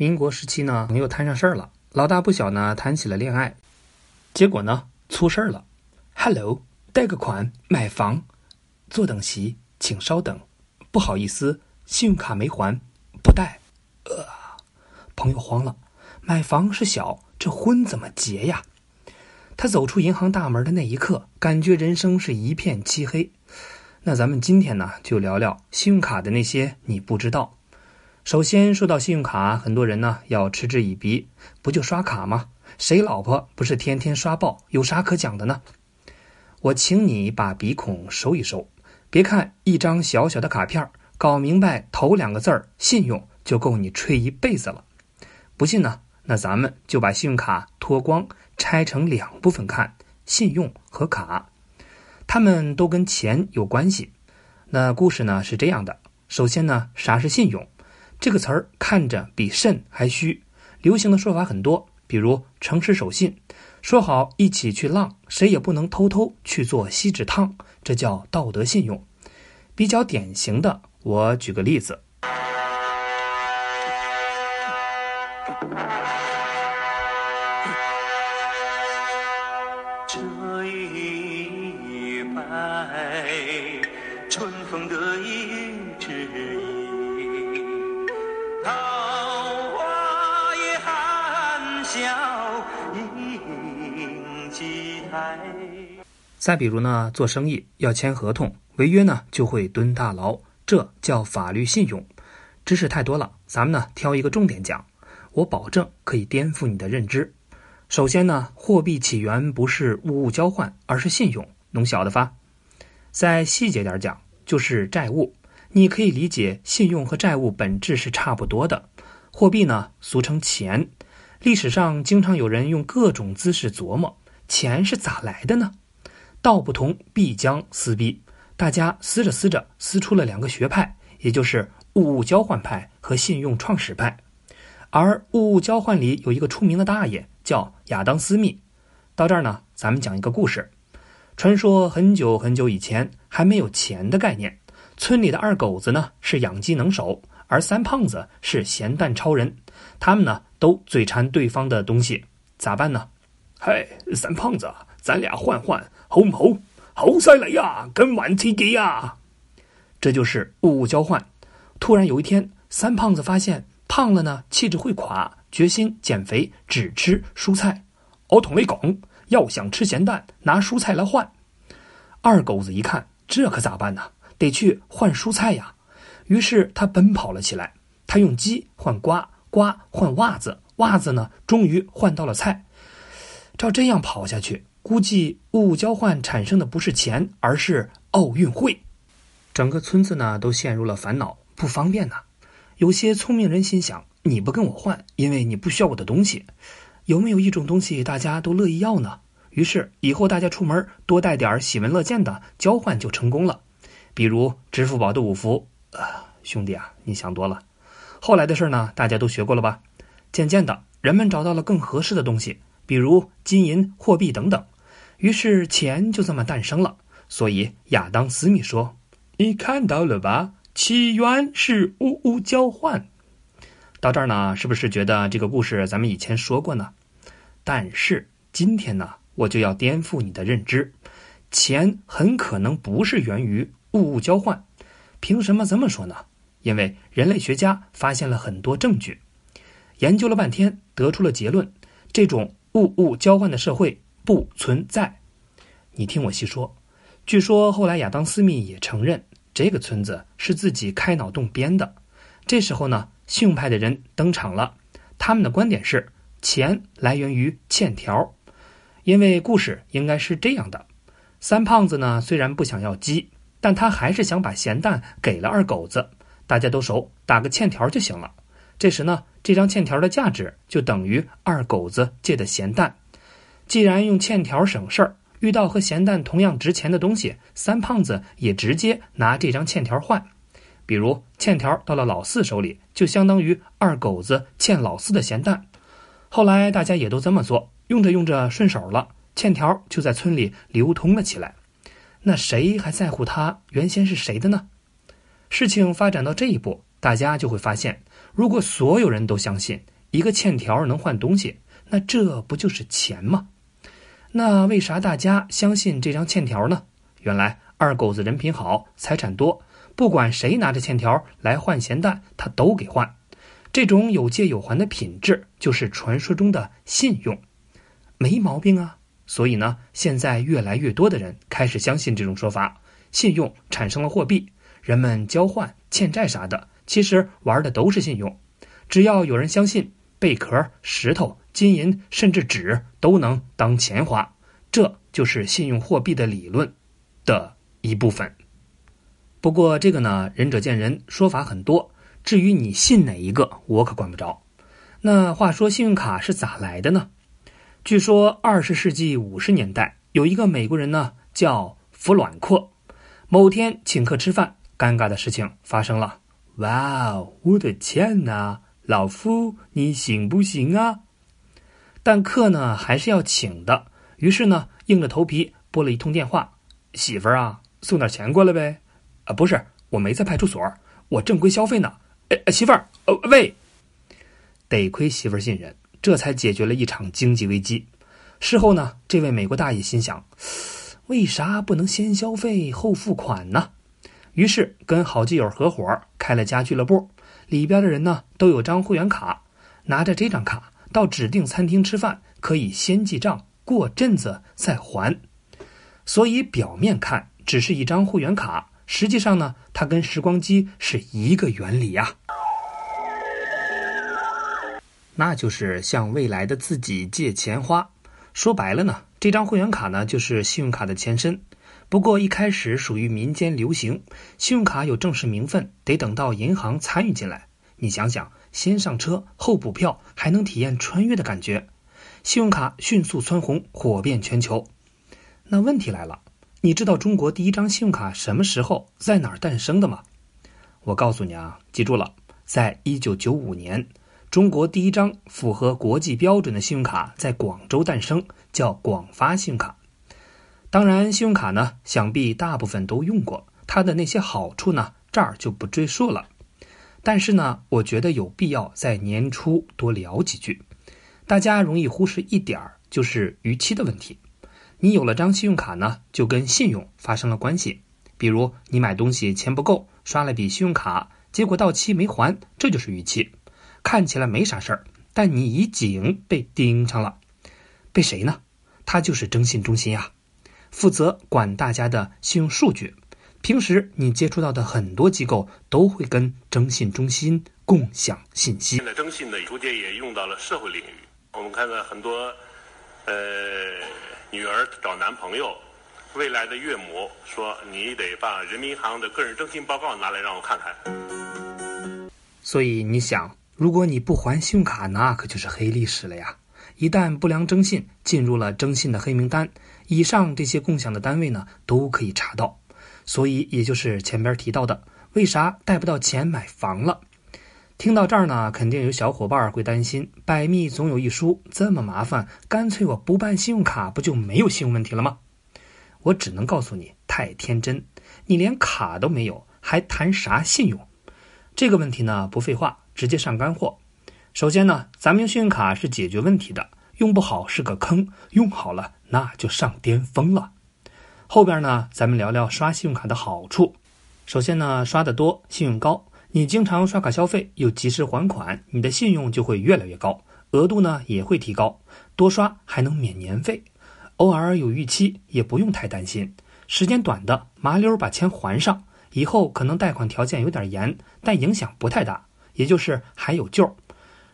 民国时期呢，朋友摊上事儿了，老大不小呢，谈起了恋爱，结果呢，出事儿了。Hello，贷个款买房，坐等席，请稍等。不好意思，信用卡没还，不贷。呃，朋友慌了，买房是小，这婚怎么结呀？他走出银行大门的那一刻，感觉人生是一片漆黑。那咱们今天呢，就聊聊信用卡的那些你不知道。首先说到信用卡，很多人呢要嗤之以鼻，不就刷卡吗？谁老婆不是天天刷爆？有啥可讲的呢？我请你把鼻孔收一收，别看一张小小的卡片，搞明白头两个字儿“信用”就够你吹一辈子了。不信呢？那咱们就把信用卡脱光，拆成两部分看：信用和卡，它们都跟钱有关系。那故事呢是这样的：首先呢，啥是信用？这个词儿看着比肾还虚，流行的说法很多，比如诚实守信，说好一起去浪，谁也不能偷偷去做锡纸烫，这叫道德信用。比较典型的，我举个例子。再比如呢，做生意要签合同，违约呢就会蹲大牢，这叫法律信用。知识太多了，咱们呢挑一个重点讲，我保证可以颠覆你的认知。首先呢，货币起源不是物物交换，而是信用，能晓得发？再细节点讲，就是债务。你可以理解，信用和债务本质是差不多的。货币呢，俗称钱。历史上经常有人用各种姿势琢磨，钱是咋来的呢？道不同，必将撕逼。大家撕着撕着，撕出了两个学派，也就是物物交换派和信用创始派。而物物交换里有一个出名的大爷，叫亚当·斯密。到这儿呢，咱们讲一个故事。传说很久很久以前，还没有钱的概念，村里的二狗子呢是养鸡能手，而三胖子是咸蛋超人。他们呢？都嘴馋对方的东西，咋办呢？嘿，三胖子，咱俩换换，好唔好？好犀利呀，跟玩吃鸡呀！这就是物物交换。突然有一天，三胖子发现胖了呢，气质会垮，决心减肥，只吃蔬菜。我同你讲，要想吃咸蛋，拿蔬菜来换。二狗子一看，这可咋办呢？得去换蔬菜呀。于是他奔跑了起来，他用鸡换瓜。瓜换袜子，袜子呢，终于换到了菜。照这样跑下去，估计物物交换产生的不是钱，而是奥运会。整个村子呢都陷入了烦恼，不方便呐。有些聪明人心想：你不跟我换，因为你不需要我的东西。有没有一种东西大家都乐意要呢？于是以后大家出门多带点喜闻乐见的，交换就成功了。比如支付宝的五福。啊，兄弟啊，你想多了。后来的事呢，大家都学过了吧？渐渐的，人们找到了更合适的东西，比如金银、货币等等，于是钱就这么诞生了。所以亚当·斯密说：“你看到了吧？起源是物物交换。”到这儿呢，是不是觉得这个故事咱们以前说过呢？但是今天呢，我就要颠覆你的认知，钱很可能不是源于物物交换。凭什么这么说呢？因为人类学家发现了很多证据，研究了半天，得出了结论：这种物物交换的社会不存在。你听我细说。据说后来亚当·斯密也承认，这个村子是自己开脑洞编的。这时候呢，信用派的人登场了，他们的观点是钱来源于欠条。因为故事应该是这样的：三胖子呢虽然不想要鸡，但他还是想把咸蛋给了二狗子。大家都熟，打个欠条就行了。这时呢，这张欠条的价值就等于二狗子借的咸蛋。既然用欠条省事儿，遇到和咸蛋同样值钱的东西，三胖子也直接拿这张欠条换。比如欠条到了老四手里，就相当于二狗子欠老四的咸蛋。后来大家也都这么做，用着用着顺手了，欠条就在村里流通了起来。那谁还在乎它原先是谁的呢？事情发展到这一步，大家就会发现，如果所有人都相信一个欠条能换东西，那这不就是钱吗？那为啥大家相信这张欠条呢？原来二狗子人品好，财产多，不管谁拿着欠条来换咸蛋，他都给换。这种有借有还的品质，就是传说中的信用，没毛病啊。所以呢，现在越来越多的人开始相信这种说法：信用产生了货币，人们交换欠债啥的，其实玩的都是信用。只要有人相信，贝壳、石头、金银，甚至纸都能当钱花，这就是信用货币的理论的一部分。不过这个呢，仁者见仁，说法很多。至于你信哪一个，我可管不着。那话说，信用卡是咋来的呢？据说二十世纪五十年代，有一个美国人呢，叫弗卵克。某天请客吃饭，尴尬的事情发生了。哇哦，我的天哪！老夫，你行不行啊？但客呢还是要请的，于是呢，硬着头皮拨了一通电话：“媳妇儿啊，送点钱过来呗。”啊，不是，我没在派出所，我正规消费呢。哎，媳妇儿，呃，喂，得亏媳妇儿信任，这才解决了一场经济危机。事后呢，这位美国大爷心想：为啥不能先消费后付款呢？于是跟好基友合伙开了家俱乐部，里边的人呢都有张会员卡，拿着这张卡到指定餐厅吃饭，可以先记账，过阵子再还。所以表面看只是一张会员卡。实际上呢，它跟时光机是一个原理呀，那就是向未来的自己借钱花。说白了呢，这张会员卡呢就是信用卡的前身。不过一开始属于民间流行，信用卡有正式名分，得等到银行参与进来。你想想，先上车后补票，还能体验穿越的感觉，信用卡迅速蹿红，火遍全球。那问题来了。你知道中国第一张信用卡什么时候在哪儿诞生的吗？我告诉你啊，记住了，在一九九五年，中国第一张符合国际标准的信用卡在广州诞生，叫广发信用卡。当然，信用卡呢，想必大部分都用过，它的那些好处呢，这儿就不赘述了。但是呢，我觉得有必要在年初多聊几句。大家容易忽视一点儿，就是逾期的问题。你有了张信用卡呢，就跟信用发生了关系。比如你买东西钱不够，刷了笔信用卡，结果到期没还，这就是逾期。看起来没啥事儿，但你已经被盯上了。被谁呢？他就是征信中心呀，负责管大家的信用数据。平时你接触到的很多机构都会跟征信中心共享信息。现在征信呢，逐渐也用到了社会领域。我们看到很多，呃。女儿找男朋友，未来的岳母说：“你得把人民银行的个人征信报告拿来让我看看。”所以你想，如果你不还信用卡，那可就是黑历史了呀！一旦不良征信进入了征信的黑名单，以上这些共享的单位呢，都可以查到。所以，也就是前边提到的，为啥贷不到钱买房了？听到这儿呢，肯定有小伙伴会担心：百密总有一疏，这么麻烦，干脆我不办信用卡，不就没有信用问题了吗？我只能告诉你，太天真，你连卡都没有，还谈啥信用？这个问题呢，不废话，直接上干货。首先呢，咱们用信用卡是解决问题的，用不好是个坑，用好了那就上巅峰了。后边呢，咱们聊聊刷信用卡的好处。首先呢，刷的多，信用高。你经常刷卡消费又及时还款，你的信用就会越来越高，额度呢也会提高。多刷还能免年费，偶尔有逾期也不用太担心。时间短的麻溜把钱还上，以后可能贷款条件有点严，但影响不太大，也就是还有救。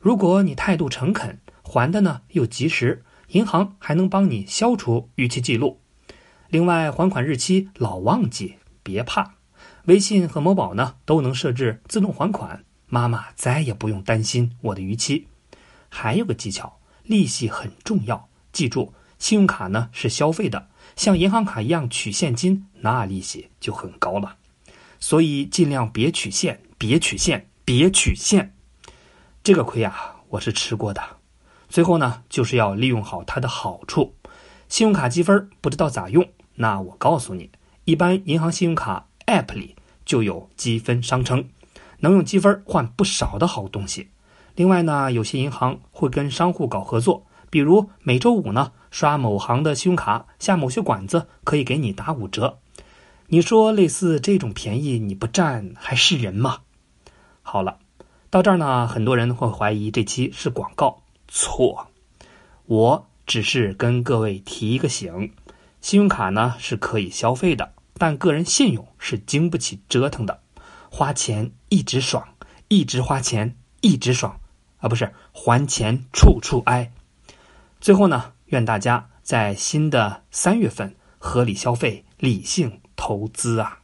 如果你态度诚恳，还的呢又及时，银行还能帮你消除逾期记录。另外还款日期老忘记别怕。微信和某宝呢都能设置自动还款，妈妈再也不用担心我的逾期。还有个技巧，利息很重要，记住，信用卡呢是消费的，像银行卡一样取现金，那利息就很高了。所以尽量别取现，别取现，别取现。这个亏啊，我是吃过的。最后呢，就是要利用好它的好处。信用卡积分不知道咋用，那我告诉你，一般银行信用卡 App 里。就有积分商城，能用积分换不少的好东西。另外呢，有些银行会跟商户搞合作，比如每周五呢刷某行的信用卡下某些馆子可以给你打五折。你说类似这种便宜你不占还是人吗？好了，到这儿呢，很多人会怀疑这期是广告，错，我只是跟各位提一个醒，信用卡呢是可以消费的，但个人信用是经不起折腾的，花钱一直爽，一直花钱一直爽，啊不是还钱处处挨。最后呢，愿大家在新的三月份合理消费，理性。投资啊。